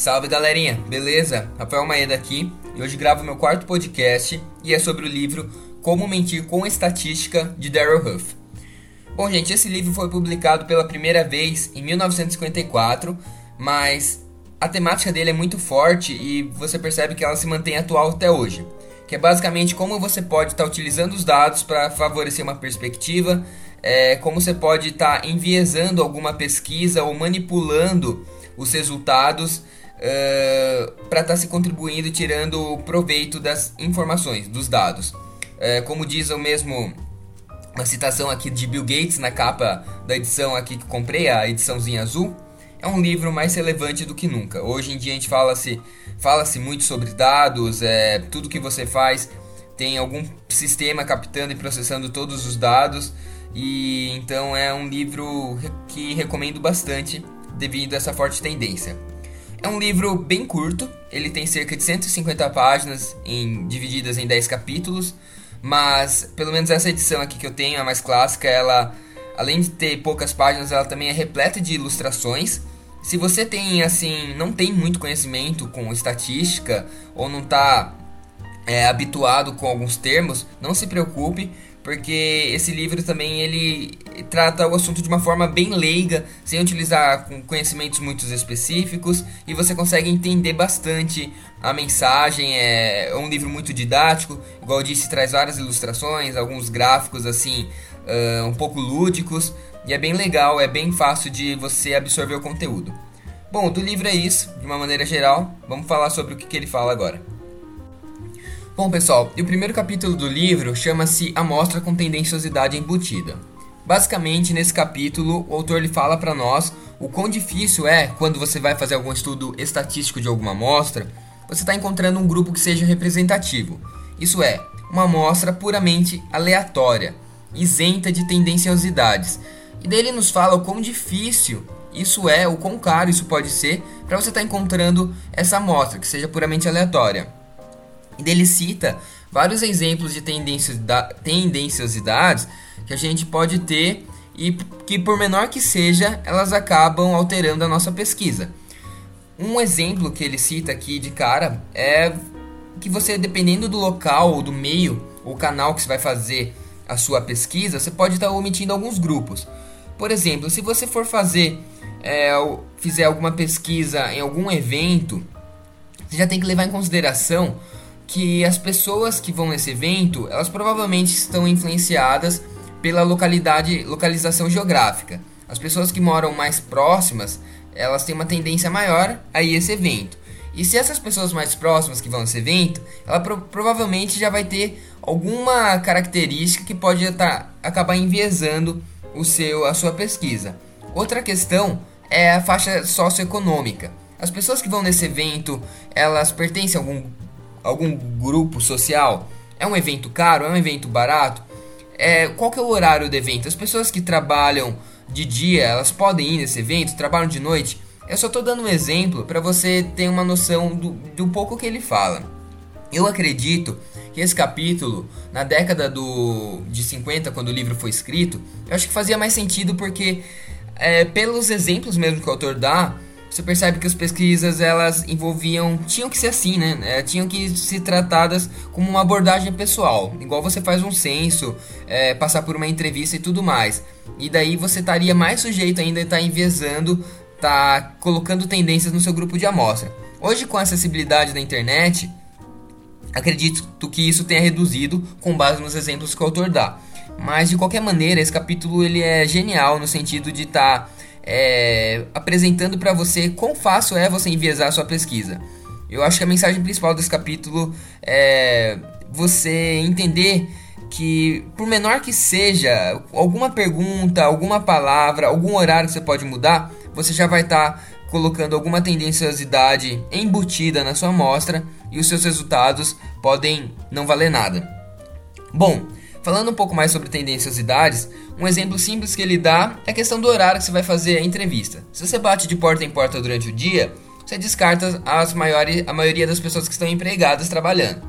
Salve galerinha, beleza? Rafael Maeda aqui e hoje gravo meu quarto podcast e é sobre o livro Como Mentir com Estatística de Darrell Huff. Bom, gente, esse livro foi publicado pela primeira vez em 1954, mas a temática dele é muito forte e você percebe que ela se mantém atual até hoje. Que é basicamente como você pode estar tá utilizando os dados para favorecer uma perspectiva, é, como você pode estar tá enviesando alguma pesquisa ou manipulando os resultados uh, para estar tá se contribuindo e tirando proveito das informações, dos dados. Uh, como diz o mesmo uma citação aqui de Bill Gates na capa da edição aqui que comprei, a ediçãozinha azul, é um livro mais relevante do que nunca. Hoje em dia a gente fala-se fala -se muito sobre dados, é, tudo que você faz tem algum sistema captando e processando todos os dados e então é um livro que recomendo bastante devido a essa forte tendência. É um livro bem curto, ele tem cerca de 150 páginas em, divididas em 10 capítulos, mas pelo menos essa edição aqui que eu tenho, a mais clássica, ela além de ter poucas páginas, ela também é repleta de ilustrações. Se você tem assim, não tem muito conhecimento com estatística ou não está é, habituado com alguns termos, não se preocupe, porque esse livro também ele trata o assunto de uma forma bem leiga, sem utilizar conhecimentos muito específicos, e você consegue entender bastante a mensagem. É um livro muito didático, igual eu disse, traz várias ilustrações, alguns gráficos assim, uh, um pouco lúdicos, e é bem legal, é bem fácil de você absorver o conteúdo. Bom, do livro é isso, de uma maneira geral. Vamos falar sobre o que, que ele fala agora. Bom, pessoal, e o primeiro capítulo do livro chama-se Amostra com Tendenciosidade Embutida. Basicamente, nesse capítulo, o autor lhe fala para nós o quão difícil é quando você vai fazer algum estudo estatístico de alguma amostra, você está encontrando um grupo que seja representativo. Isso é, uma amostra puramente aleatória, isenta de tendenciosidades. E daí ele nos fala o quão difícil isso é, o quão caro isso pode ser para você estar tá encontrando essa amostra que seja puramente aleatória. Ele cita vários exemplos de tendenciosidades que a gente pode ter e que, por menor que seja, elas acabam alterando a nossa pesquisa. Um exemplo que ele cita aqui de cara é que você, dependendo do local ou do meio ou canal que você vai fazer a sua pesquisa, você pode estar omitindo alguns grupos. Por exemplo, se você for fazer, é, fizer alguma pesquisa em algum evento, você já tem que levar em consideração que as pessoas que vão nesse evento, elas provavelmente estão influenciadas pela localidade, localização geográfica. As pessoas que moram mais próximas, elas têm uma tendência maior a ir esse evento. E se essas pessoas mais próximas que vão nesse evento, ela pro provavelmente já vai ter alguma característica que pode tá, acabar enviesando o seu, a sua pesquisa. Outra questão é a faixa socioeconômica. As pessoas que vão nesse evento, elas pertencem a algum algum grupo social? É um evento caro? É um evento barato? É, qual que é o horário do evento? As pessoas que trabalham de dia, elas podem ir nesse evento? Trabalham de noite? Eu só estou dando um exemplo para você ter uma noção do, do pouco que ele fala. Eu acredito que esse capítulo, na década do, de 50, quando o livro foi escrito, eu acho que fazia mais sentido porque, é, pelos exemplos mesmo que o autor dá, você percebe que as pesquisas elas envolviam, tinham que ser assim, né? É, tinham que ser tratadas como uma abordagem pessoal, igual você faz um censo, é, passar por uma entrevista e tudo mais. E daí você estaria mais sujeito ainda a estar tá enviesando, tá colocando tendências no seu grupo de amostra. Hoje com a acessibilidade da internet, acredito que isso tenha reduzido com base nos exemplos que o autor dá. Mas de qualquer maneira, esse capítulo ele é genial no sentido de estar tá é, apresentando para você quão fácil é você enviesar a sua pesquisa. Eu acho que a mensagem principal desse capítulo é você entender que, por menor que seja, alguma pergunta, alguma palavra, algum horário que você pode mudar, você já vai estar tá colocando alguma tendenciosidade embutida na sua amostra e os seus resultados podem não valer nada. Bom, Falando um pouco mais sobre tendenciosidades, um exemplo simples que ele dá é a questão do horário que você vai fazer a entrevista. Se você bate de porta em porta durante o dia, você descarta as maiores, a maioria das pessoas que estão empregadas trabalhando.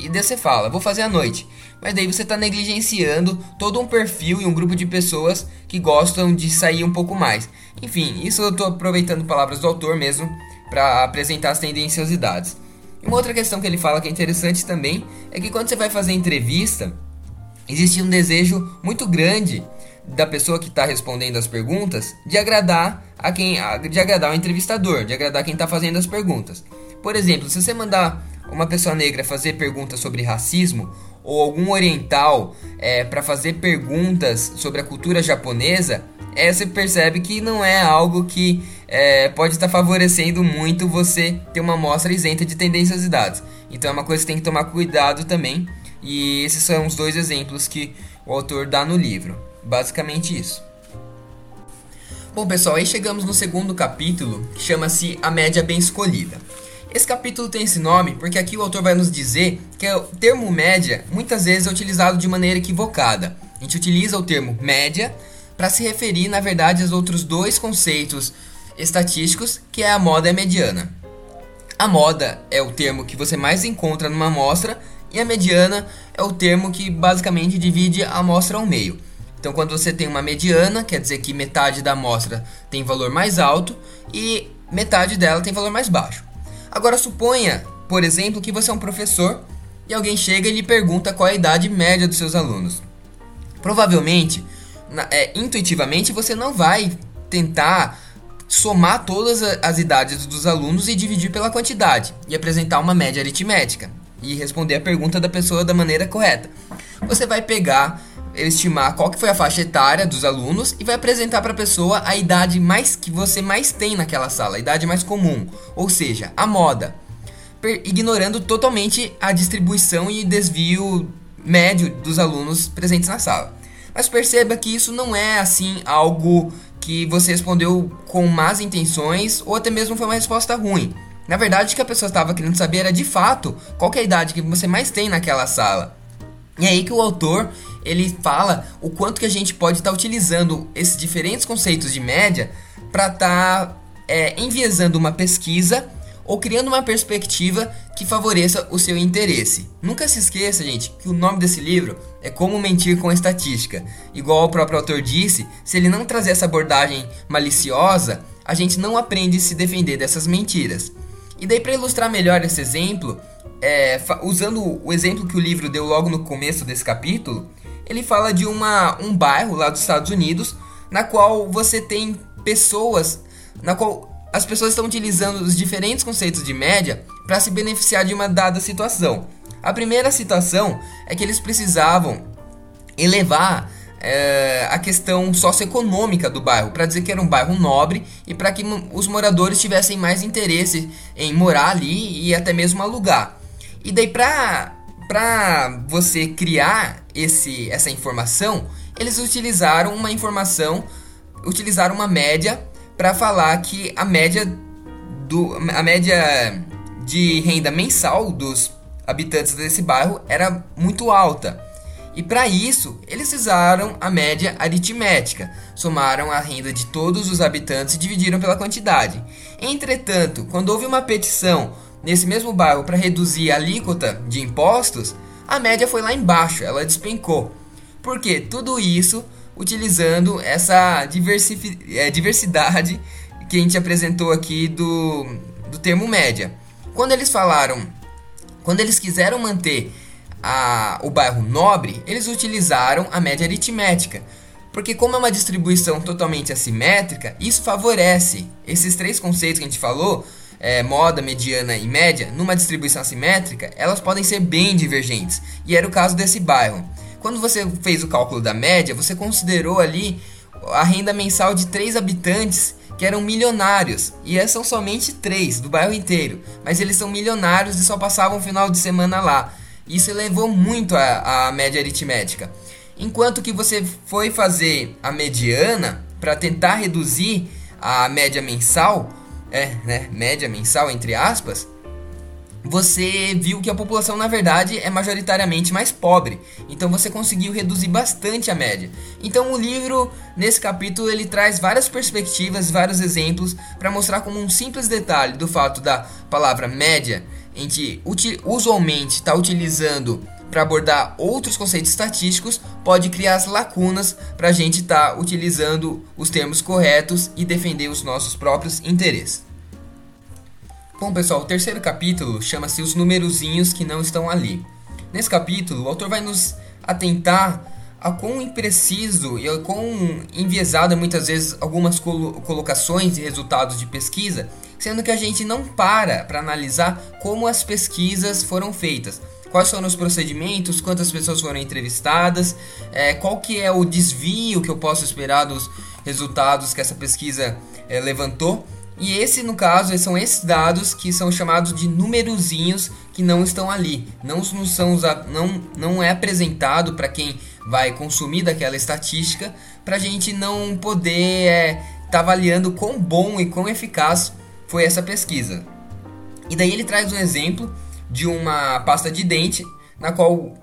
E daí você fala, vou fazer à noite. Mas daí você está negligenciando todo um perfil e um grupo de pessoas que gostam de sair um pouco mais. Enfim, isso eu estou aproveitando palavras do autor mesmo, para apresentar as tendenciosidades. E uma outra questão que ele fala que é interessante também é que quando você vai fazer entrevista, existe um desejo muito grande da pessoa que está respondendo as perguntas de agradar a quem de agradar o entrevistador, de agradar quem está fazendo as perguntas. Por exemplo, se você mandar uma pessoa negra fazer perguntas sobre racismo ou algum oriental é, para fazer perguntas sobre a cultura japonesa, é, você percebe que não é algo que é, pode estar favorecendo muito você ter uma amostra isenta de tendenciosidades. Então é uma coisa que tem que tomar cuidado também. E esses são os dois exemplos que o autor dá no livro. Basicamente isso. Bom, pessoal, aí chegamos no segundo capítulo, que chama-se A Média Bem Escolhida. Esse capítulo tem esse nome porque aqui o autor vai nos dizer que o termo média muitas vezes é utilizado de maneira equivocada. A gente utiliza o termo média para se referir, na verdade, aos outros dois conceitos estatísticos, que é a moda e a mediana. A moda é o termo que você mais encontra numa amostra e a mediana é o termo que basicamente divide a amostra ao meio. Então, quando você tem uma mediana, quer dizer que metade da amostra tem valor mais alto e metade dela tem valor mais baixo. Agora, suponha, por exemplo, que você é um professor e alguém chega e lhe pergunta qual é a idade média dos seus alunos. Provavelmente, na, é, intuitivamente, você não vai tentar somar todas as idades dos alunos e dividir pela quantidade e apresentar uma média aritmética e responder a pergunta da pessoa da maneira correta. Você vai pegar estimar qual que foi a faixa etária dos alunos e vai apresentar para a pessoa a idade mais que você mais tem naquela sala, a idade mais comum, ou seja, a moda, ignorando totalmente a distribuição e desvio médio dos alunos presentes na sala. Mas perceba que isso não é assim algo que você respondeu com más intenções ou até mesmo foi uma resposta ruim. Na verdade, o que a pessoa estava querendo saber era de fato qual é a idade que você mais tem naquela sala. E é aí que o autor ele fala o quanto que a gente pode estar tá utilizando esses diferentes conceitos de média para estar tá, é, enviesando uma pesquisa ou criando uma perspectiva que favoreça o seu interesse. Nunca se esqueça, gente, que o nome desse livro é Como Mentir com Estatística. Igual o próprio autor disse, se ele não trazer essa abordagem maliciosa, a gente não aprende a se defender dessas mentiras. E daí, para ilustrar melhor esse exemplo, é, usando o exemplo que o livro deu logo no começo desse capítulo, ele fala de uma, um bairro lá dos Estados Unidos, na qual você tem pessoas, na qual as pessoas estão utilizando os diferentes conceitos de média para se beneficiar de uma dada situação. A primeira situação é que eles precisavam elevar é, a questão socioeconômica do bairro, para dizer que era um bairro nobre e para que os moradores tivessem mais interesse em morar ali e até mesmo alugar. E daí, para para você criar esse, essa informação, eles utilizaram uma informação, utilizaram uma média para falar que a média do a média de renda mensal dos habitantes desse bairro era muito alta. E para isso, eles usaram a média aritmética, somaram a renda de todos os habitantes e dividiram pela quantidade. Entretanto, quando houve uma petição nesse mesmo bairro para reduzir a alíquota de impostos, a média foi lá embaixo, ela despencou. Por quê? Tudo isso utilizando essa é, diversidade que a gente apresentou aqui do, do termo média. Quando eles falaram, quando eles quiseram manter a, o bairro nobre, eles utilizaram a média aritmética. Porque como é uma distribuição totalmente assimétrica, isso favorece esses três conceitos que a gente falou, é, moda, mediana e média, numa distribuição assimétrica, elas podem ser bem divergentes. E era o caso desse bairro. Quando você fez o cálculo da média, você considerou ali a renda mensal de três habitantes que eram milionários. E são somente três do bairro inteiro. Mas eles são milionários e só passavam o final de semana lá. Isso elevou muito a, a média aritmética. Enquanto que você foi fazer a mediana para tentar reduzir a média mensal, é, né, média mensal entre aspas, você viu que a população na verdade é majoritariamente mais pobre. Então você conseguiu reduzir bastante a média. Então o livro nesse capítulo ele traz várias perspectivas, vários exemplos para mostrar como um simples detalhe do fato da palavra média, a gente usualmente está utilizando para abordar outros conceitos estatísticos, pode criar as lacunas para a gente estar tá utilizando os termos corretos e defender os nossos próprios interesses. Bom, pessoal, o terceiro capítulo chama-se Os Numerozinhos que Não Estão Ali. Nesse capítulo, o autor vai nos atentar a quão impreciso e a quão enviesada muitas vezes algumas colocações e resultados de pesquisa, sendo que a gente não para para analisar como as pesquisas foram feitas. Quais foram os procedimentos, quantas pessoas foram entrevistadas, é, qual que é o desvio que eu posso esperar dos resultados que essa pesquisa é, levantou. E esse, no caso, são esses dados que são chamados de numerozinhos que não estão ali. Não, não, são, não, não é apresentado para quem vai consumir daquela estatística, para a gente não poder estar é, tá avaliando quão bom e quão eficaz foi essa pesquisa. E daí ele traz um exemplo de uma pasta de dente, na qual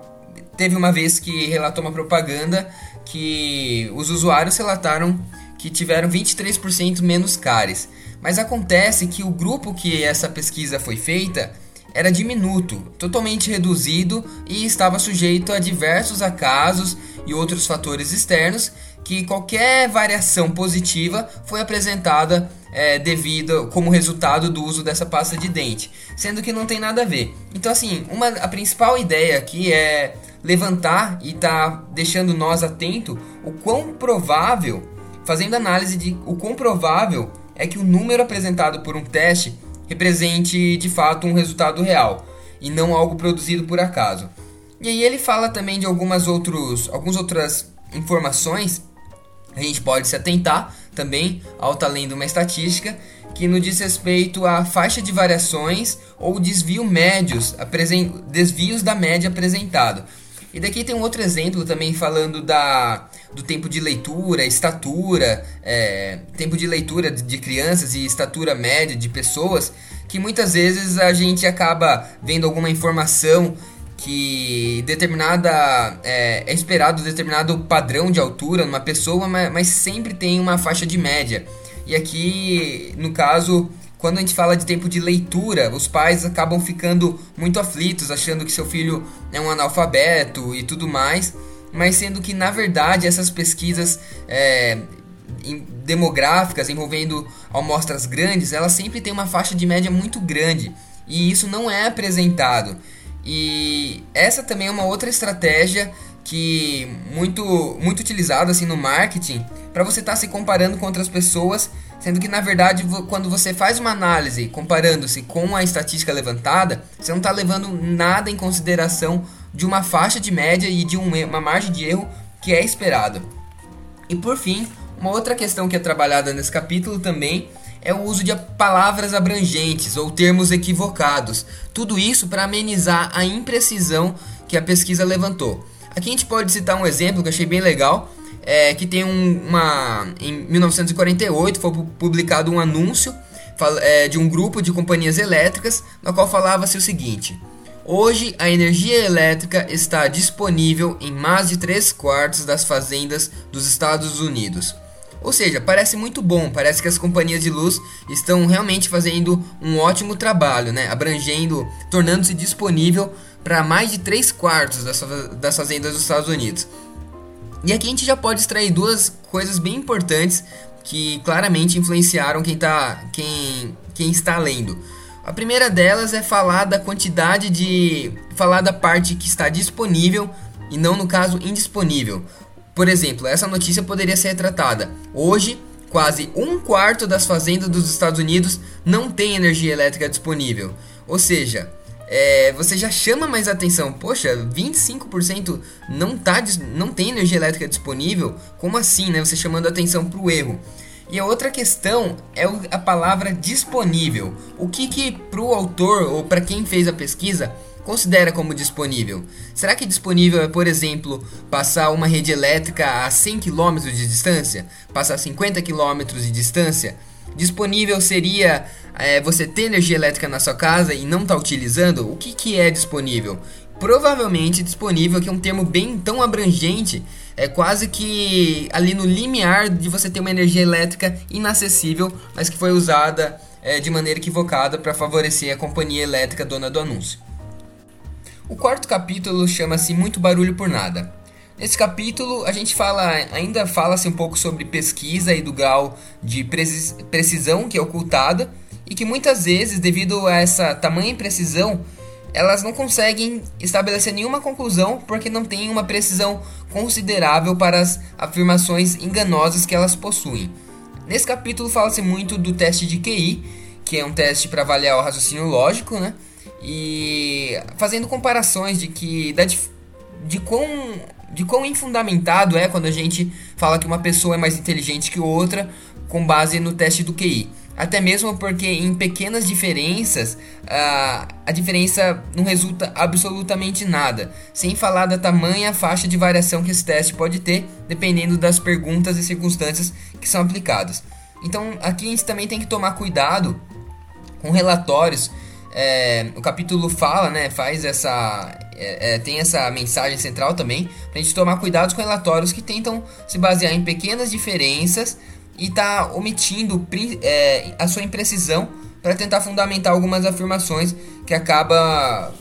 teve uma vez que relatou uma propaganda que os usuários relataram que tiveram 23% menos cáries. Mas acontece que o grupo que essa pesquisa foi feita era diminuto, totalmente reduzido e estava sujeito a diversos acasos e outros fatores externos que qualquer variação positiva foi apresentada é, devido como resultado do uso dessa pasta de dente, sendo que não tem nada a ver. Então assim, uma, a principal ideia aqui é levantar e tá deixando nós atento o quão provável, fazendo análise de o quão provável é que o número apresentado por um teste represente de fato um resultado real e não algo produzido por acaso. E aí ele fala também de algumas outros, algumas outras informações. A gente pode se atentar também ao estar lendo uma estatística que no diz respeito à faixa de variações ou desvio médios, desvios da média apresentado. E daqui tem um outro exemplo também falando da, do tempo de leitura, estatura, é, tempo de leitura de crianças e estatura média de pessoas, que muitas vezes a gente acaba vendo alguma informação que determinada é, é esperado determinado padrão de altura numa pessoa, mas, mas sempre tem uma faixa de média. E aqui, no caso, quando a gente fala de tempo de leitura, os pais acabam ficando muito aflitos, achando que seu filho é um analfabeto e tudo mais, mas sendo que na verdade essas pesquisas é, demográficas envolvendo amostras grandes, elas sempre têm uma faixa de média muito grande e isso não é apresentado. E essa também é uma outra estratégia que muito muito utilizada assim no marketing para você estar tá se comparando com outras pessoas Sendo que na verdade, quando você faz uma análise comparando-se com a estatística levantada, você não está levando nada em consideração de uma faixa de média e de uma margem de erro que é esperado. E por fim, uma outra questão que é trabalhada nesse capítulo também é o uso de palavras abrangentes ou termos equivocados. Tudo isso para amenizar a imprecisão que a pesquisa levantou. Aqui a gente pode citar um exemplo que eu achei bem legal, é, que tem um, uma. Em 1948 foi publicado um anúncio é, de um grupo de companhias elétricas, no qual falava-se o seguinte: Hoje a energia elétrica está disponível em mais de 3 quartos das fazendas dos Estados Unidos. Ou seja, parece muito bom, parece que as companhias de luz estão realmente fazendo um ótimo trabalho, né? abrangendo, tornando-se disponível para mais de 3 quartos das, das fazendas dos Estados Unidos. E aqui a gente já pode extrair duas coisas bem importantes que claramente influenciaram quem, tá, quem, quem está lendo. A primeira delas é falar da quantidade de. falar da parte que está disponível e não, no caso, indisponível. Por exemplo, essa notícia poderia ser tratada. Hoje, quase um quarto das fazendas dos Estados Unidos não tem energia elétrica disponível. Ou seja, é, você já chama mais atenção. Poxa, 25% não, tá, não tem energia elétrica disponível? Como assim, né? Você chamando atenção para o erro. E a outra questão é a palavra disponível. O que que para o autor ou para quem fez a pesquisa considera como disponível? Será que disponível é, por exemplo, passar uma rede elétrica a 100 km de distância? Passar 50 km de distância? Disponível seria é, você ter energia elétrica na sua casa e não está utilizando? O que, que é disponível? Provavelmente disponível, que é um termo bem tão abrangente, é quase que ali no limiar de você ter uma energia elétrica inacessível, mas que foi usada é, de maneira equivocada para favorecer a companhia elétrica dona do anúncio. O quarto capítulo chama-se Muito Barulho por Nada. Nesse capítulo a gente fala, ainda fala-se um pouco sobre pesquisa e do grau de precisão que é ocultada e que muitas vezes, devido a essa tamanha imprecisão, elas não conseguem estabelecer nenhuma conclusão porque não têm uma precisão considerável para as afirmações enganosas que elas possuem. Nesse capítulo fala-se muito do teste de QI, que é um teste para avaliar o raciocínio lógico, né? E fazendo comparações de que da, de quão de quão infundamentado é quando a gente fala que uma pessoa é mais inteligente que outra com base no teste do QI. Até mesmo porque em pequenas diferenças a, a diferença não resulta absolutamente nada, sem falar da tamanha faixa de variação que esse teste pode ter, dependendo das perguntas e circunstâncias que são aplicadas. Então aqui a gente também tem que tomar cuidado com relatórios. É, o capítulo fala, né, faz essa, é, é, tem essa mensagem central também, para a gente tomar cuidado com relatórios que tentam se basear em pequenas diferenças e tá omitindo é, a sua imprecisão para tentar fundamentar algumas afirmações que acaba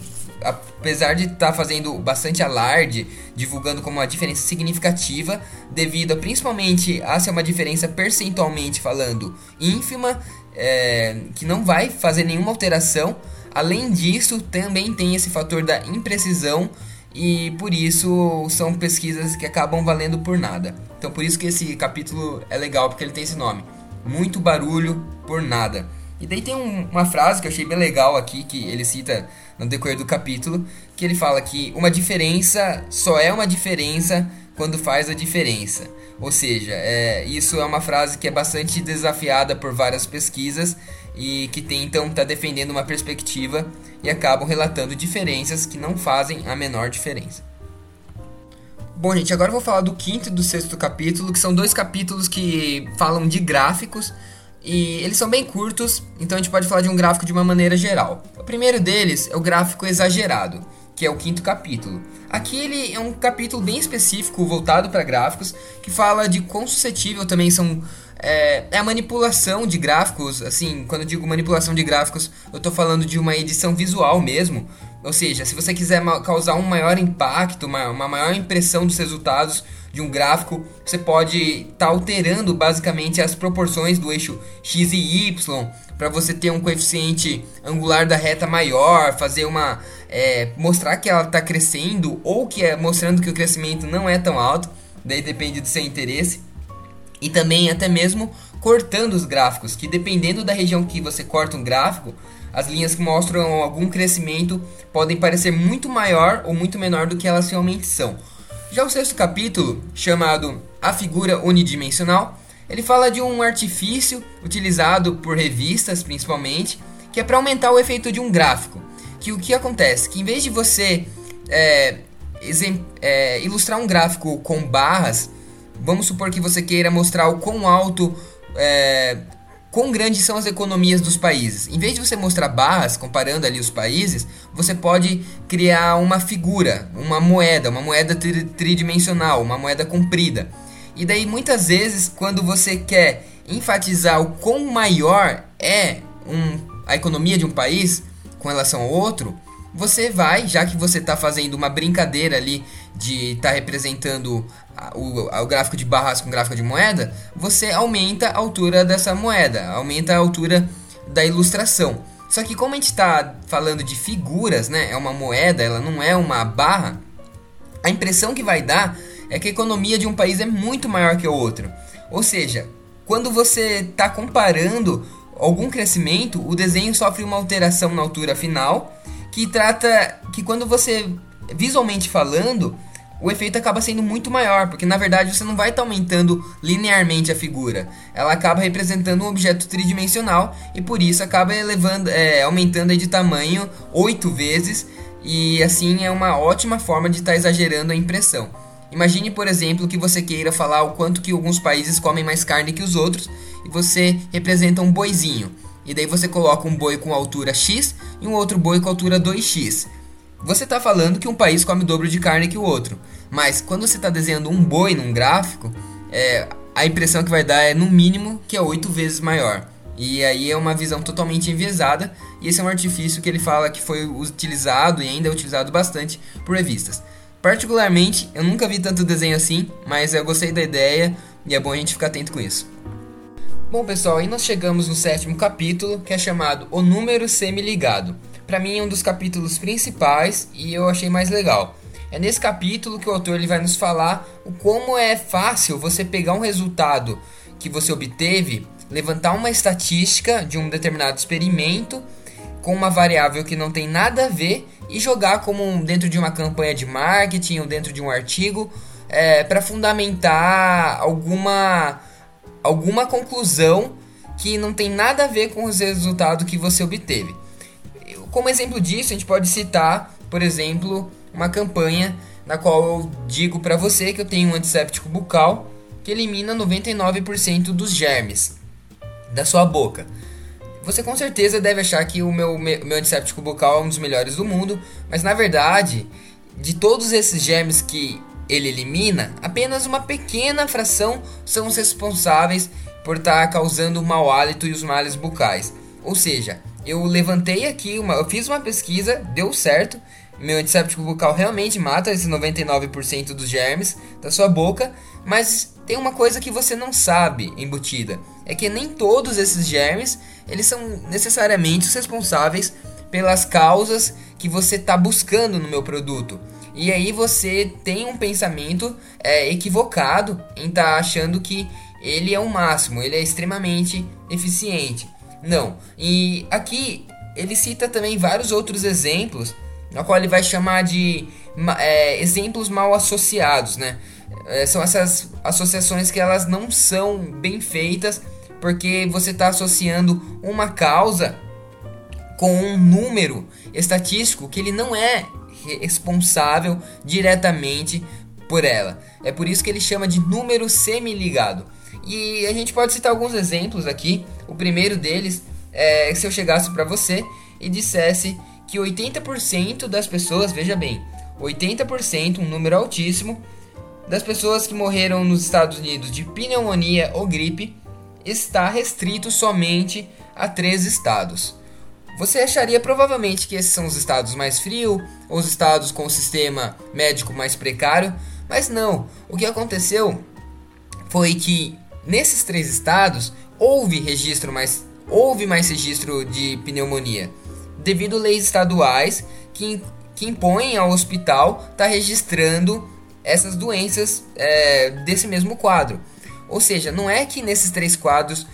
apesar de estar tá fazendo bastante alarde, divulgando como uma diferença significativa, devido a, principalmente a ser uma diferença percentualmente falando ínfima, é, que não vai fazer nenhuma alteração. Além disso, também tem esse fator da imprecisão e por isso são pesquisas que acabam valendo por nada. Então por isso que esse capítulo é legal, porque ele tem esse nome. Muito barulho por nada. E daí tem um, uma frase que eu achei bem legal aqui, que ele cita no decorrer do capítulo, que ele fala que uma diferença só é uma diferença quando faz a diferença. Ou seja, é, isso é uma frase que é bastante desafiada por várias pesquisas e que tentam estar tá defendendo uma perspectiva e acabam relatando diferenças que não fazem a menor diferença. Bom, gente, agora eu vou falar do quinto e do sexto capítulo, que são dois capítulos que falam de gráficos e eles são bem curtos, então a gente pode falar de um gráfico de uma maneira geral. O primeiro deles é o gráfico exagerado, que é o quinto capítulo. Aqui ele é um capítulo bem específico voltado para gráficos, que fala de quão suscetível também são é, é, a manipulação de gráficos, assim, quando eu digo manipulação de gráficos, eu estou falando de uma edição visual mesmo. Ou seja, se você quiser causar um maior impacto, uma, uma maior impressão dos resultados de um gráfico, você pode estar tá alterando basicamente as proporções do eixo x e y para você ter um coeficiente angular da reta maior, fazer uma é, mostrar que ela está crescendo ou que é mostrando que o crescimento não é tão alto. Daí depende do seu interesse e também até mesmo cortando os gráficos, que dependendo da região que você corta um gráfico, as linhas que mostram algum crescimento podem parecer muito maior ou muito menor do que elas realmente são. Já o sexto capítulo, chamado A Figura Unidimensional, ele fala de um artifício utilizado por revistas principalmente, que é para aumentar o efeito de um gráfico. Que o que acontece? Que em vez de você é, é, ilustrar um gráfico com barras, Vamos supor que você queira mostrar o quão alto, é, quão grandes são as economias dos países. Em vez de você mostrar barras comparando ali os países, você pode criar uma figura, uma moeda, uma moeda tri tridimensional, uma moeda comprida. E daí muitas vezes quando você quer enfatizar o quão maior é um, a economia de um país com relação ao outro, você vai, já que você está fazendo uma brincadeira ali de estar tá representando o, o, gráfico de barras com gráfico de moeda, você aumenta a altura dessa moeda, aumenta a altura da ilustração. Só que como a gente está falando de figuras, né, é uma moeda, ela não é uma barra, a impressão que vai dar é que a economia de um país é muito maior que o outro. Ou seja, quando você está comparando algum crescimento, o desenho sofre uma alteração na altura final que trata que quando você visualmente falando, o efeito acaba sendo muito maior, porque na verdade você não vai estar tá aumentando linearmente a figura. Ela acaba representando um objeto tridimensional e por isso acaba elevando, é, aumentando de tamanho oito vezes e assim é uma ótima forma de estar tá exagerando a impressão. Imagine, por exemplo, que você queira falar o quanto que alguns países comem mais carne que os outros e você representa um boizinho. E daí você coloca um boi com altura X e um outro boi com altura 2x. Você está falando que um país come o dobro de carne que o outro. Mas quando você está desenhando um boi num gráfico, é, a impressão que vai dar é no mínimo que é 8 vezes maior. E aí é uma visão totalmente enviesada. E esse é um artifício que ele fala que foi utilizado e ainda é utilizado bastante por revistas. Particularmente, eu nunca vi tanto desenho assim, mas eu gostei da ideia e é bom a gente ficar atento com isso. Bom, pessoal, aí nós chegamos no sétimo capítulo, que é chamado O Número Semi-Ligado. Para mim é um dos capítulos principais e eu achei mais legal. É nesse capítulo que o autor ele vai nos falar o como é fácil você pegar um resultado que você obteve, levantar uma estatística de um determinado experimento com uma variável que não tem nada a ver e jogar como dentro de uma campanha de marketing ou dentro de um artigo é, para fundamentar alguma alguma conclusão que não tem nada a ver com os resultados que você obteve. Como exemplo disso, a gente pode citar, por exemplo, uma campanha na qual eu digo para você que eu tenho um antisséptico bucal que elimina 99% dos germes da sua boca. Você com certeza deve achar que o meu, meu antisséptico bucal é um dos melhores do mundo, mas na verdade, de todos esses germes que ele elimina, apenas uma pequena fração são os responsáveis por estar tá causando o mau hálito e os males bucais. Ou seja, eu levantei aqui, uma, eu fiz uma pesquisa, deu certo, meu antisséptico bucal realmente mata esses 99% dos germes da sua boca, mas tem uma coisa que você não sabe embutida, é que nem todos esses germes, eles são necessariamente os responsáveis pelas causas que você está buscando no meu produto. E aí você tem um pensamento é, equivocado em estar tá achando que ele é o máximo, ele é extremamente eficiente. Não. E aqui ele cita também vários outros exemplos, na qual ele vai chamar de é, exemplos mal associados, né? É, são essas associações que elas não são bem feitas porque você está associando uma causa com um número estatístico que ele não é responsável diretamente por ela. É por isso que ele chama de número semi-ligado. E a gente pode citar alguns exemplos aqui. O primeiro deles é se eu chegasse para você e dissesse que 80% das pessoas, veja bem, 80%, um número altíssimo, das pessoas que morreram nos Estados Unidos de pneumonia ou gripe está restrito somente a três estados. Você acharia provavelmente que esses são os estados mais frios, ou os estados com o sistema médico mais precário, mas não. O que aconteceu foi que nesses três estados houve registro mais houve mais registro de pneumonia, devido a leis estaduais que, que impõem ao hospital estar tá registrando essas doenças é, desse mesmo quadro. Ou seja, não é que nesses três quadros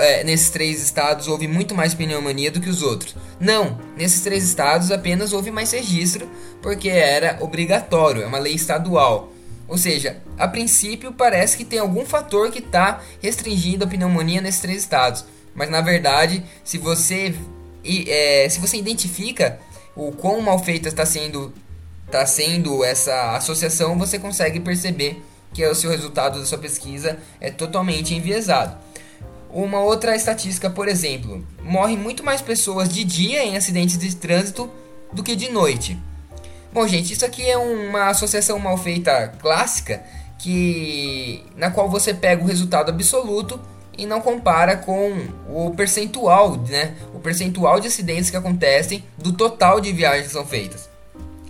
é, nesses três estados houve muito mais pneumonia do que os outros. Não, nesses três estados apenas houve mais registro porque era obrigatório, é uma lei estadual. Ou seja, a princípio parece que tem algum fator que está restringindo a pneumonia nesses três estados, mas na verdade, se você é, se você identifica o quão mal feita está sendo está sendo essa associação, você consegue perceber que o seu resultado da sua pesquisa é totalmente enviesado. Uma outra estatística, por exemplo, morrem muito mais pessoas de dia em acidentes de trânsito do que de noite. Bom, gente, isso aqui é uma associação mal feita clássica que na qual você pega o resultado absoluto e não compara com o percentual, né? O percentual de acidentes que acontecem do total de viagens que são feitas.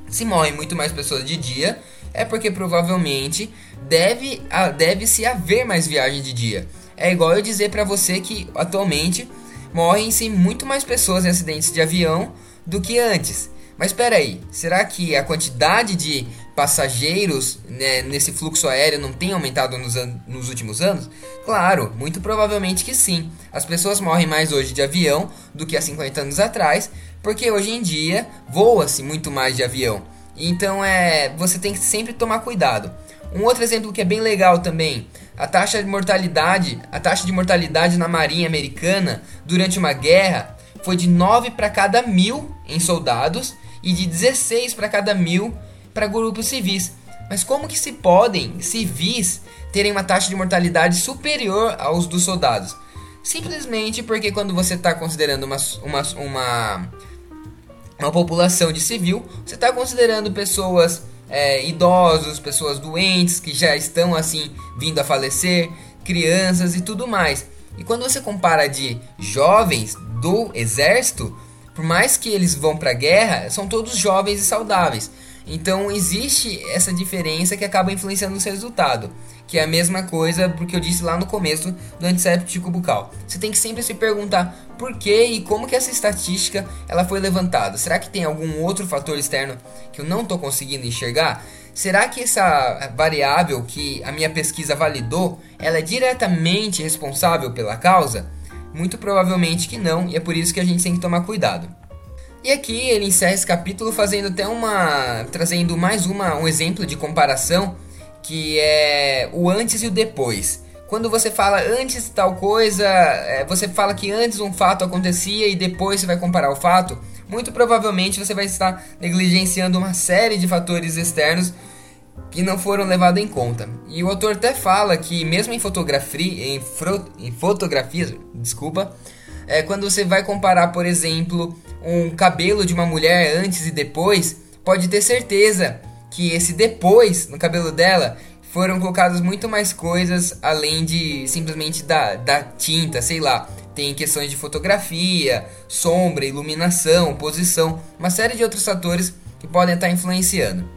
Se morrem muito mais pessoas de dia, é porque provavelmente deve, deve se haver mais viagens de dia. É igual eu dizer para você que atualmente morrem-se muito mais pessoas em acidentes de avião do que antes. Mas espera aí, será que a quantidade de passageiros né, nesse fluxo aéreo não tem aumentado nos, nos últimos anos? Claro, muito provavelmente que sim. As pessoas morrem mais hoje de avião do que há 50 anos atrás, porque hoje em dia voa-se muito mais de avião. Então é, você tem que sempre tomar cuidado. Um outro exemplo que é bem legal também, a taxa de mortalidade, a taxa de mortalidade na Marinha Americana durante uma guerra foi de 9 para cada mil em soldados e de 16 para cada mil para grupos civis. Mas como que se podem civis terem uma taxa de mortalidade superior aos dos soldados? Simplesmente porque quando você está considerando uma, uma, uma, uma população de civil, você está considerando pessoas é, idosos, pessoas doentes que já estão assim vindo a falecer, crianças e tudo mais. E quando você compara de jovens do exército, por mais que eles vão para a guerra, são todos jovens e saudáveis. Então existe essa diferença que acaba influenciando o seu resultado, que é a mesma coisa porque eu disse lá no começo do antisséptico bucal. Você tem que sempre se perguntar por que e como que essa estatística ela foi levantada. Será que tem algum outro fator externo que eu não estou conseguindo enxergar? Será que essa variável que a minha pesquisa validou, ela é diretamente responsável pela causa? Muito provavelmente que não, e é por isso que a gente tem que tomar cuidado. E aqui ele encerra esse capítulo fazendo até uma trazendo mais uma um exemplo de comparação que é o antes e o depois. Quando você fala antes tal coisa, é, você fala que antes um fato acontecia e depois você vai comparar o fato, muito provavelmente você vai estar negligenciando uma série de fatores externos que não foram levados em conta. E o autor até fala que mesmo em fotografia, em, em fotografias, desculpa, é, quando você vai comparar, por exemplo, um cabelo de uma mulher antes e depois, pode ter certeza que esse depois no cabelo dela foram colocadas muito mais coisas além de simplesmente da, da tinta, sei lá. Tem questões de fotografia, sombra, iluminação, posição, uma série de outros fatores que podem estar influenciando.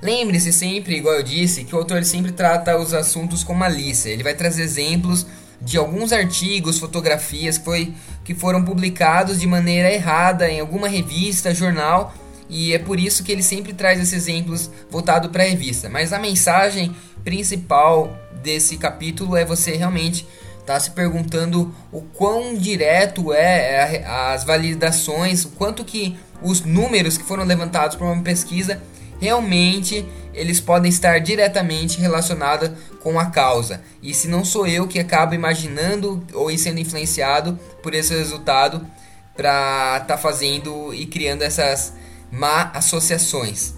Lembre-se sempre, igual eu disse, que o autor sempre trata os assuntos com malícia. Ele vai trazer exemplos de alguns artigos, fotografias que, foi, que foram publicados de maneira errada em alguma revista, jornal e é por isso que ele sempre traz esses exemplos voltado para a revista. Mas a mensagem principal desse capítulo é você realmente tá se perguntando o quão direto é, é as validações, o quanto que os números que foram levantados por uma pesquisa realmente eles podem estar diretamente relacionados com a causa. E se não sou eu que acabo imaginando ou sendo influenciado por esse resultado para estar tá fazendo e criando essas má associações.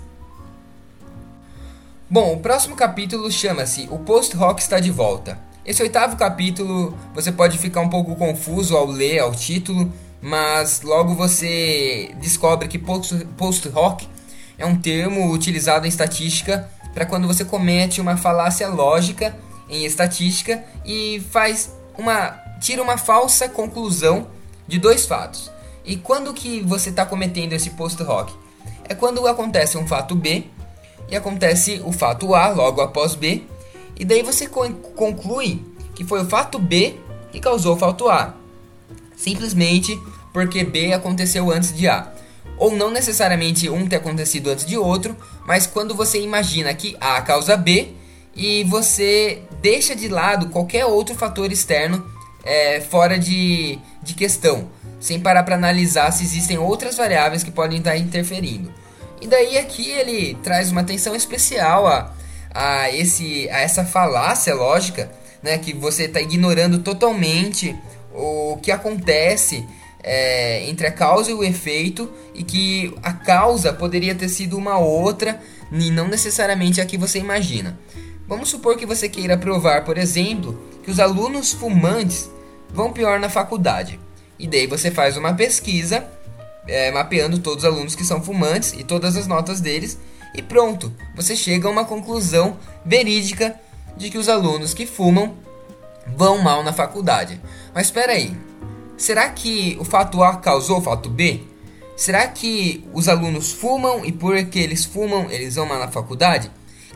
Bom, o próximo capítulo chama-se O Post-Rock está de volta. Esse oitavo capítulo você pode ficar um pouco confuso ao ler ao título, mas logo você descobre que post-rock é um termo utilizado em estatística para quando você comete uma falácia lógica em estatística e faz uma tira uma falsa conclusão de dois fatos. E quando que você está cometendo esse post-rock? É quando acontece um fato B e acontece o fato A logo após B, e daí você conclui que foi o fato B que causou o fato A, simplesmente porque B aconteceu antes de A. Ou não necessariamente um ter acontecido antes de outro, mas quando você imagina que A causa B e você deixa de lado qualquer outro fator externo é, fora de, de questão sem parar para analisar se existem outras variáveis que podem estar interferindo. E daí aqui ele traz uma atenção especial a, a, esse, a essa falácia lógica, né, que você está ignorando totalmente o que acontece é, entre a causa e o efeito e que a causa poderia ter sido uma outra e não necessariamente a que você imagina. Vamos supor que você queira provar, por exemplo, que os alunos fumantes vão pior na faculdade. E daí você faz uma pesquisa é, mapeando todos os alunos que são fumantes e todas as notas deles. E pronto, você chega a uma conclusão verídica de que os alunos que fumam vão mal na faculdade. Mas espera aí, será que o fato A causou o fato B? Será que os alunos fumam e porque eles fumam eles vão mal na faculdade?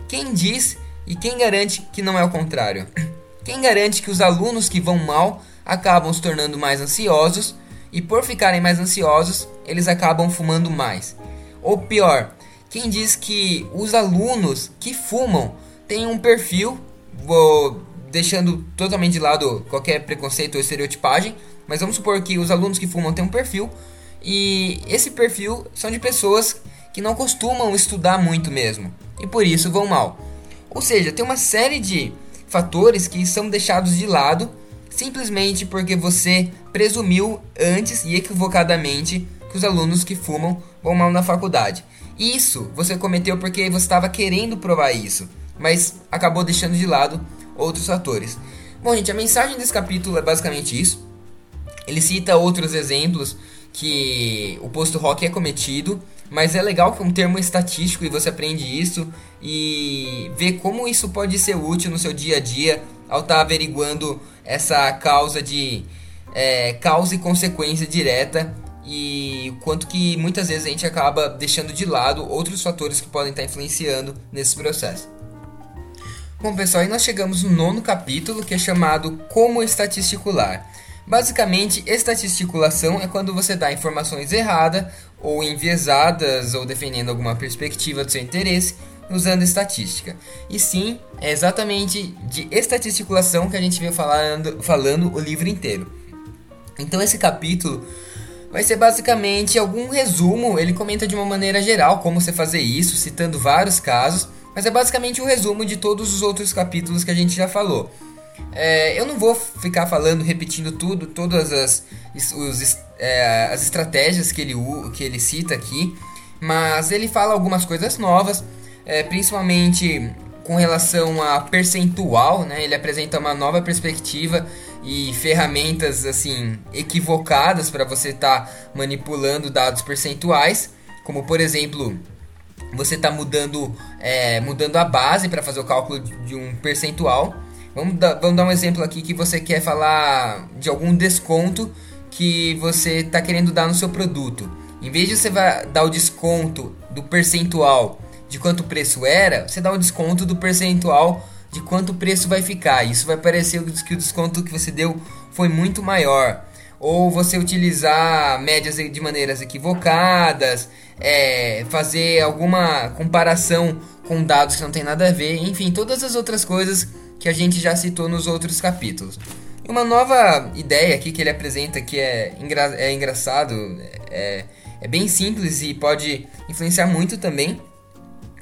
Quem diz e quem garante que não é o contrário? Quem garante que os alunos que vão mal acabam se tornando mais ansiosos e por ficarem mais ansiosos, eles acabam fumando mais. Ou pior, quem diz que os alunos que fumam têm um perfil, vou deixando totalmente de lado qualquer preconceito ou estereotipagem, mas vamos supor que os alunos que fumam têm um perfil e esse perfil são de pessoas que não costumam estudar muito mesmo e por isso vão mal. Ou seja, tem uma série de fatores que são deixados de lado simplesmente porque você presumiu antes e equivocadamente que os alunos que fumam vão mal na faculdade. Isso você cometeu porque você estava querendo provar isso, mas acabou deixando de lado outros fatores. Bom, gente, a mensagem desse capítulo é basicamente isso. Ele cita outros exemplos que o posto rock é cometido, mas é legal que é um termo estatístico e você aprende isso e vê como isso pode ser útil no seu dia a dia ao estar tá averiguando essa causa de é, causa e consequência direta e quanto que muitas vezes a gente acaba deixando de lado outros fatores que podem estar influenciando nesse processo. Bom, pessoal, e nós chegamos no nono capítulo que é chamado Como Estatisticular. Basicamente, estatisticulação é quando você dá informações erradas ou enviesadas ou defendendo alguma perspectiva do seu interesse usando estatística. E sim, é exatamente de estatisticulação que a gente veio falando, falando o livro inteiro. Então esse capítulo vai ser basicamente algum resumo, ele comenta de uma maneira geral como você fazer isso, citando vários casos, mas é basicamente um resumo de todos os outros capítulos que a gente já falou. É, eu não vou ficar falando, repetindo tudo, todas as, os, é, as estratégias que ele, que ele cita aqui, mas ele fala algumas coisas novas, é, principalmente com relação a percentual, né? Ele apresenta uma nova perspectiva e ferramentas assim equivocadas para você estar tá manipulando dados percentuais, como por exemplo você está mudando, é, mudando a base para fazer o cálculo de um percentual. Vamos dar, vamos dar um exemplo aqui que você quer falar de algum desconto que você está querendo dar no seu produto. Em vez de você dar o desconto do percentual de quanto o preço era, você dá o desconto do percentual de quanto o preço vai ficar. Isso vai parecer que o desconto que você deu foi muito maior. Ou você utilizar médias de maneiras equivocadas, é, fazer alguma comparação com dados que não tem nada a ver, enfim, todas as outras coisas que a gente já citou nos outros capítulos. E uma nova ideia aqui que ele apresenta que é, engra é engraçado, é, é bem simples e pode influenciar muito também.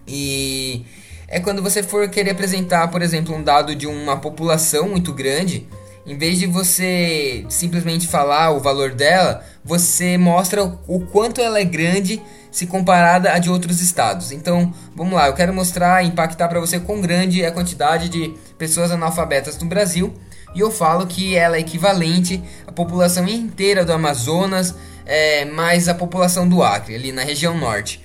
E é quando você for querer apresentar, por exemplo, um dado de uma população muito grande, em vez de você simplesmente falar o valor dela, você mostra o quanto ela é grande se comparada a de outros estados. Então, vamos lá, eu quero mostrar, impactar para você quão grande é a quantidade de pessoas analfabetas no Brasil, e eu falo que ela é equivalente à população inteira do Amazonas, é, mais a população do Acre, ali na região norte.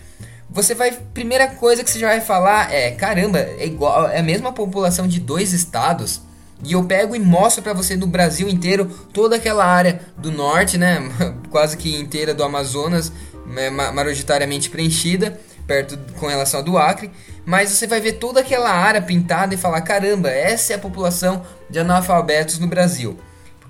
Você vai, primeira coisa que você já vai falar é, caramba, é igual, é a mesma população de dois estados. E eu pego e mostro para você no Brasil inteiro toda aquela área do norte, né, quase que inteira do Amazonas, né, majoritariamente preenchida, perto com relação ao do Acre, mas você vai ver toda aquela área pintada e falar: caramba, essa é a população de analfabetos no Brasil.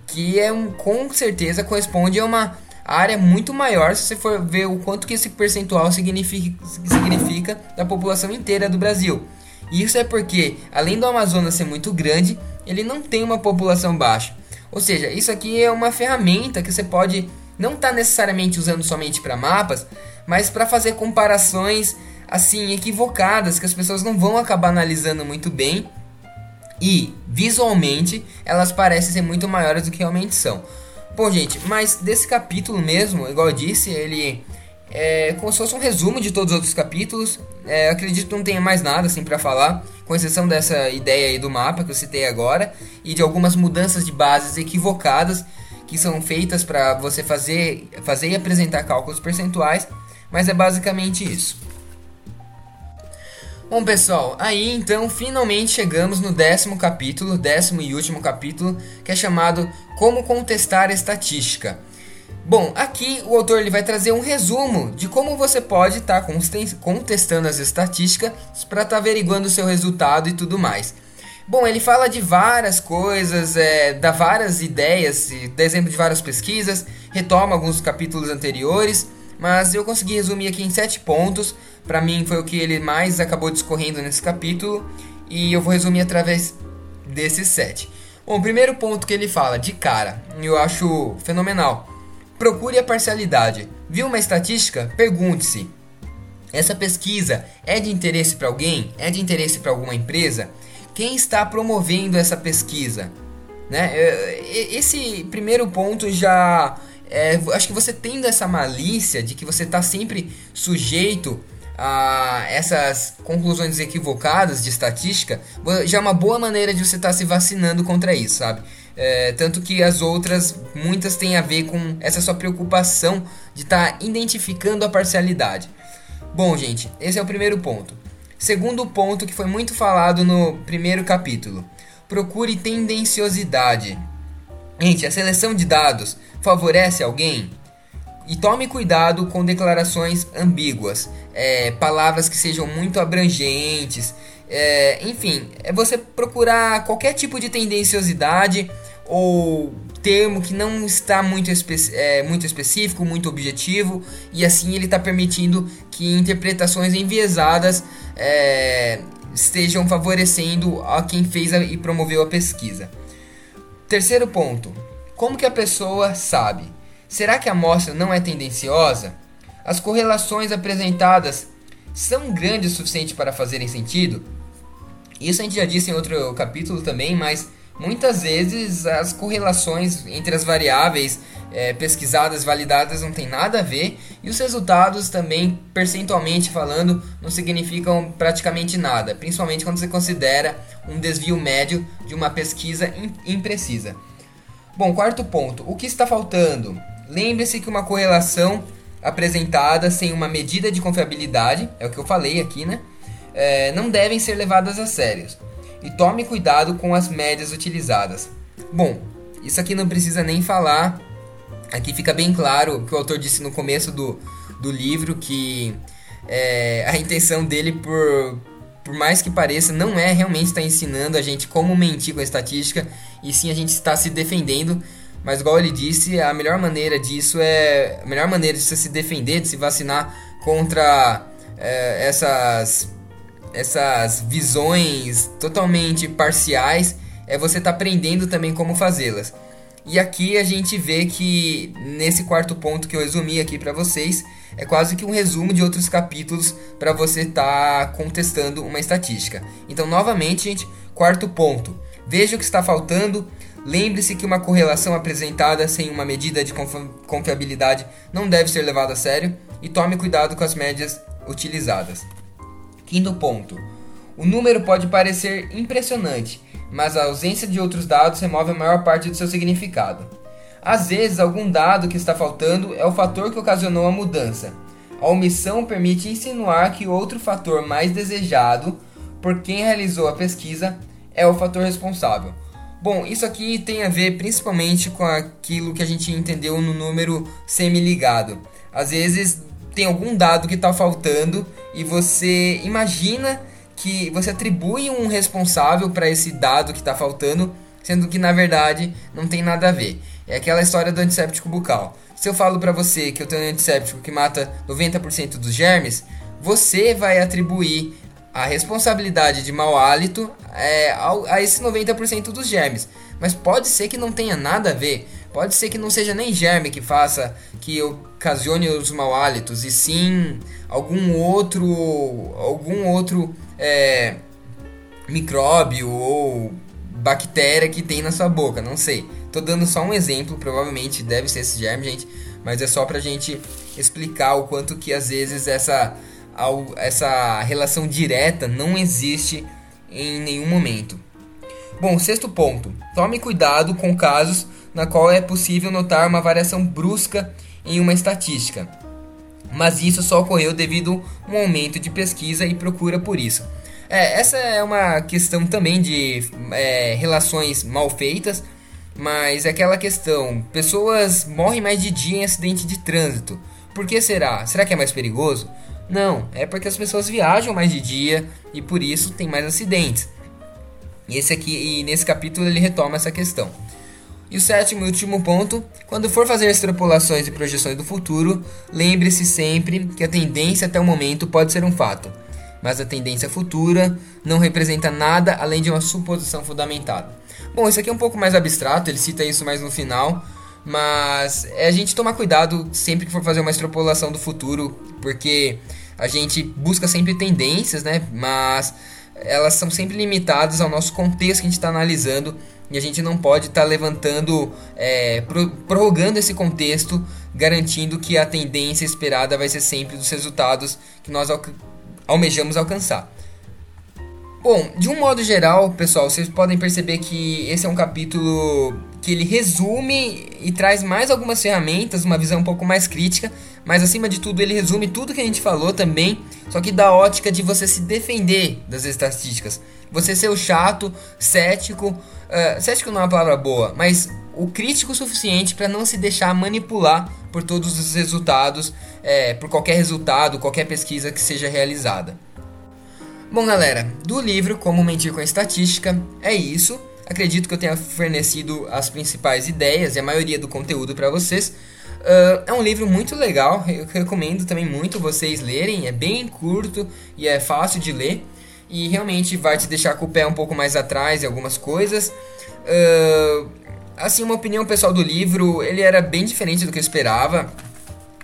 Que é um, com certeza corresponde a uma área muito maior se você for ver o quanto que esse percentual significa, significa da população inteira do Brasil. Isso é porque, além do Amazonas ser muito grande, ele não tem uma população baixa. Ou seja, isso aqui é uma ferramenta que você pode não está necessariamente usando somente para mapas, mas para fazer comparações assim equivocadas que as pessoas não vão acabar analisando muito bem e visualmente elas parecem ser muito maiores do que realmente são. Bom, gente, mas desse capítulo mesmo, igual eu disse, ele é como se fosse um resumo de todos os outros capítulos. É, acredito que não tenha mais nada assim para falar, com exceção dessa ideia aí do mapa que eu citei agora e de algumas mudanças de bases equivocadas que são feitas para você fazer, fazer e apresentar cálculos percentuais, mas é basicamente isso. Bom pessoal, aí então finalmente chegamos no décimo capítulo, décimo e último capítulo, que é chamado Como Contestar Estatística. Bom, aqui o autor ele vai trazer um resumo de como você pode estar tá contestando as estatísticas para estar tá averiguando o seu resultado e tudo mais. Bom, ele fala de várias coisas, é, dá várias ideias, dá exemplo de várias pesquisas, retoma alguns capítulos anteriores, mas eu consegui resumir aqui em sete pontos. Para mim foi o que ele mais acabou discorrendo nesse capítulo e eu vou resumir através desses sete. Bom, o primeiro ponto que ele fala de cara, eu acho fenomenal. Procure a parcialidade. Viu uma estatística? Pergunte-se: essa pesquisa é de interesse para alguém? É de interesse para alguma empresa? quem está promovendo essa pesquisa. Né? É, esse primeiro ponto já. É, acho que você tendo essa malícia de que você está sempre sujeito a essas conclusões equivocadas de estatística, já é uma boa maneira de você estar tá se vacinando contra isso, sabe? É, tanto que as outras, muitas têm a ver com essa sua preocupação de estar tá identificando a parcialidade. Bom, gente, esse é o primeiro ponto. Segundo ponto que foi muito falado no primeiro capítulo: procure tendenciosidade. Gente, a seleção de dados favorece alguém? E tome cuidado com declarações ambíguas, é, palavras que sejam muito abrangentes, É, enfim, é você procurar qualquer tipo de tendenciosidade ou termo que não está muito, espe é, muito específico, muito objetivo, e assim ele está permitindo que interpretações enviesadas é, estejam favorecendo a quem fez a, e promoveu a pesquisa. Terceiro ponto: como que a pessoa sabe? Será que a amostra não é tendenciosa? As correlações apresentadas são grandes o suficiente para fazerem sentido? Isso a gente já disse em outro capítulo também, mas Muitas vezes as correlações entre as variáveis é, pesquisadas, validadas, não tem nada a ver, e os resultados também, percentualmente falando, não significam praticamente nada, principalmente quando você considera um desvio médio de uma pesquisa imprecisa. Bom, quarto ponto: o que está faltando? Lembre-se que uma correlação apresentada sem uma medida de confiabilidade, é o que eu falei aqui, né? É, não devem ser levadas a sério e tome cuidado com as médias utilizadas. Bom, isso aqui não precisa nem falar. Aqui fica bem claro que o autor disse no começo do, do livro que é, a intenção dele, por, por mais que pareça, não é realmente estar ensinando a gente como mentir com a estatística, e sim a gente está se defendendo. Mas igual ele disse, a melhor maneira disso é. A melhor maneira de você se defender, de se vacinar contra é, essas essas visões totalmente parciais, é você tá aprendendo também como fazê-las. E aqui a gente vê que nesse quarto ponto que eu resumi aqui para vocês, é quase que um resumo de outros capítulos para você estar tá contestando uma estatística. Então, novamente, gente, quarto ponto. Veja o que está faltando. Lembre-se que uma correlação apresentada sem uma medida de confiabilidade não deve ser levada a sério e tome cuidado com as médias utilizadas. Quinto ponto. O número pode parecer impressionante, mas a ausência de outros dados remove a maior parte do seu significado. Às vezes, algum dado que está faltando é o fator que ocasionou a mudança. A omissão permite insinuar que outro fator mais desejado por quem realizou a pesquisa é o fator responsável. Bom, isso aqui tem a ver principalmente com aquilo que a gente entendeu no número semi-ligado. Às vezes tem algum dado que está faltando e você imagina que você atribui um responsável para esse dado que está faltando, sendo que na verdade não tem nada a ver. É aquela história do antisséptico bucal. Se eu falo para você que eu tenho um antisséptico que mata 90% dos germes, você vai atribuir a responsabilidade de mau hálito é, a, a esse 90% dos germes. Mas pode ser que não tenha nada a ver. Pode ser que não seja nem germe que faça, que ocasione os mau hálitos, e sim algum outro, algum outro é, micróbio ou bactéria que tem na sua boca, não sei. Tô dando só um exemplo, provavelmente deve ser esse germe, gente, mas é só pra gente explicar o quanto que às vezes essa, essa relação direta não existe em nenhum momento. Bom, sexto ponto. Tome cuidado com casos na qual é possível notar uma variação brusca em uma estatística. Mas isso só ocorreu devido a um aumento de pesquisa e procura por isso. É, essa é uma questão também de é, relações mal feitas, mas é aquela questão: pessoas morrem mais de dia em acidente de trânsito. Por que será? Será que é mais perigoso? Não, é porque as pessoas viajam mais de dia e por isso tem mais acidentes. Esse aqui e nesse capítulo ele retoma essa questão. E o sétimo e último ponto, quando for fazer extrapolações e projeções do futuro, lembre-se sempre que a tendência até o momento pode ser um fato, mas a tendência futura não representa nada além de uma suposição fundamentada. Bom, isso aqui é um pouco mais abstrato, ele cita isso mais no final, mas é a gente tomar cuidado sempre que for fazer uma extrapolação do futuro, porque a gente busca sempre tendências, né? Mas elas são sempre limitadas ao nosso contexto que a gente está analisando e a gente não pode estar tá levantando, é, prorrogando esse contexto, garantindo que a tendência esperada vai ser sempre dos resultados que nós almejamos alcançar. Bom, de um modo geral, pessoal, vocês podem perceber que esse é um capítulo que ele resume e traz mais algumas ferramentas, uma visão um pouco mais crítica, mas acima de tudo ele resume tudo que a gente falou também, só que da ótica de você se defender das estatísticas. Você ser o chato, cético, uh, cético não é uma palavra boa, mas o crítico suficiente para não se deixar manipular por todos os resultados, é, por qualquer resultado, qualquer pesquisa que seja realizada. Bom, galera, do livro Como Mentir com Estatística é isso. Acredito que eu tenha fornecido as principais ideias e a maioria do conteúdo para vocês. Uh, é um livro muito legal, eu recomendo também muito vocês lerem. É bem curto e é fácil de ler. E realmente vai te deixar com o pé um pouco mais atrás em algumas coisas. Uh, assim, uma opinião pessoal do livro, ele era bem diferente do que eu esperava.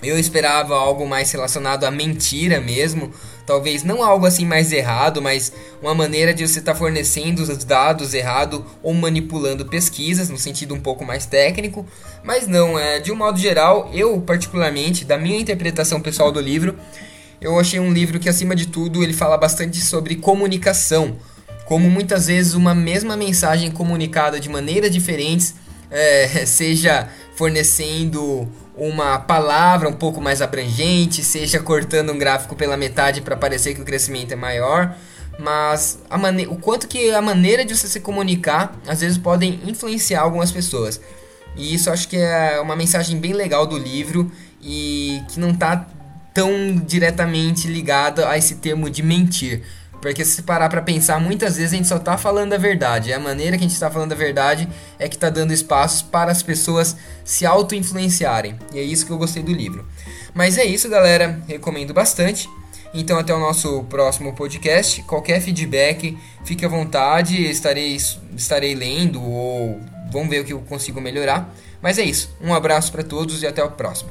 Eu esperava algo mais relacionado à mentira mesmo, talvez não algo assim mais errado, mas uma maneira de você estar tá fornecendo os dados errado ou manipulando pesquisas no sentido um pouco mais técnico. Mas não, é de um modo geral, eu particularmente, da minha interpretação pessoal do livro, eu achei um livro que acima de tudo ele fala bastante sobre comunicação, como muitas vezes uma mesma mensagem comunicada de maneiras diferentes, é, seja fornecendo uma palavra um pouco mais abrangente, seja cortando um gráfico pela metade para parecer que o crescimento é maior, mas a mane o quanto que a maneira de você se comunicar às vezes podem influenciar algumas pessoas. E isso acho que é uma mensagem bem legal do livro e que não está tão diretamente ligada a esse termo de mentir. Porque se parar para pensar, muitas vezes a gente só tá falando a verdade. E a maneira que a gente está falando a verdade é que tá dando espaços para as pessoas se auto-influenciarem. E é isso que eu gostei do livro. Mas é isso, galera. Recomendo bastante. Então até o nosso próximo podcast. Qualquer feedback, fique à vontade. Estarei, estarei lendo ou vamos ver o que eu consigo melhorar. Mas é isso. Um abraço para todos e até o próximo.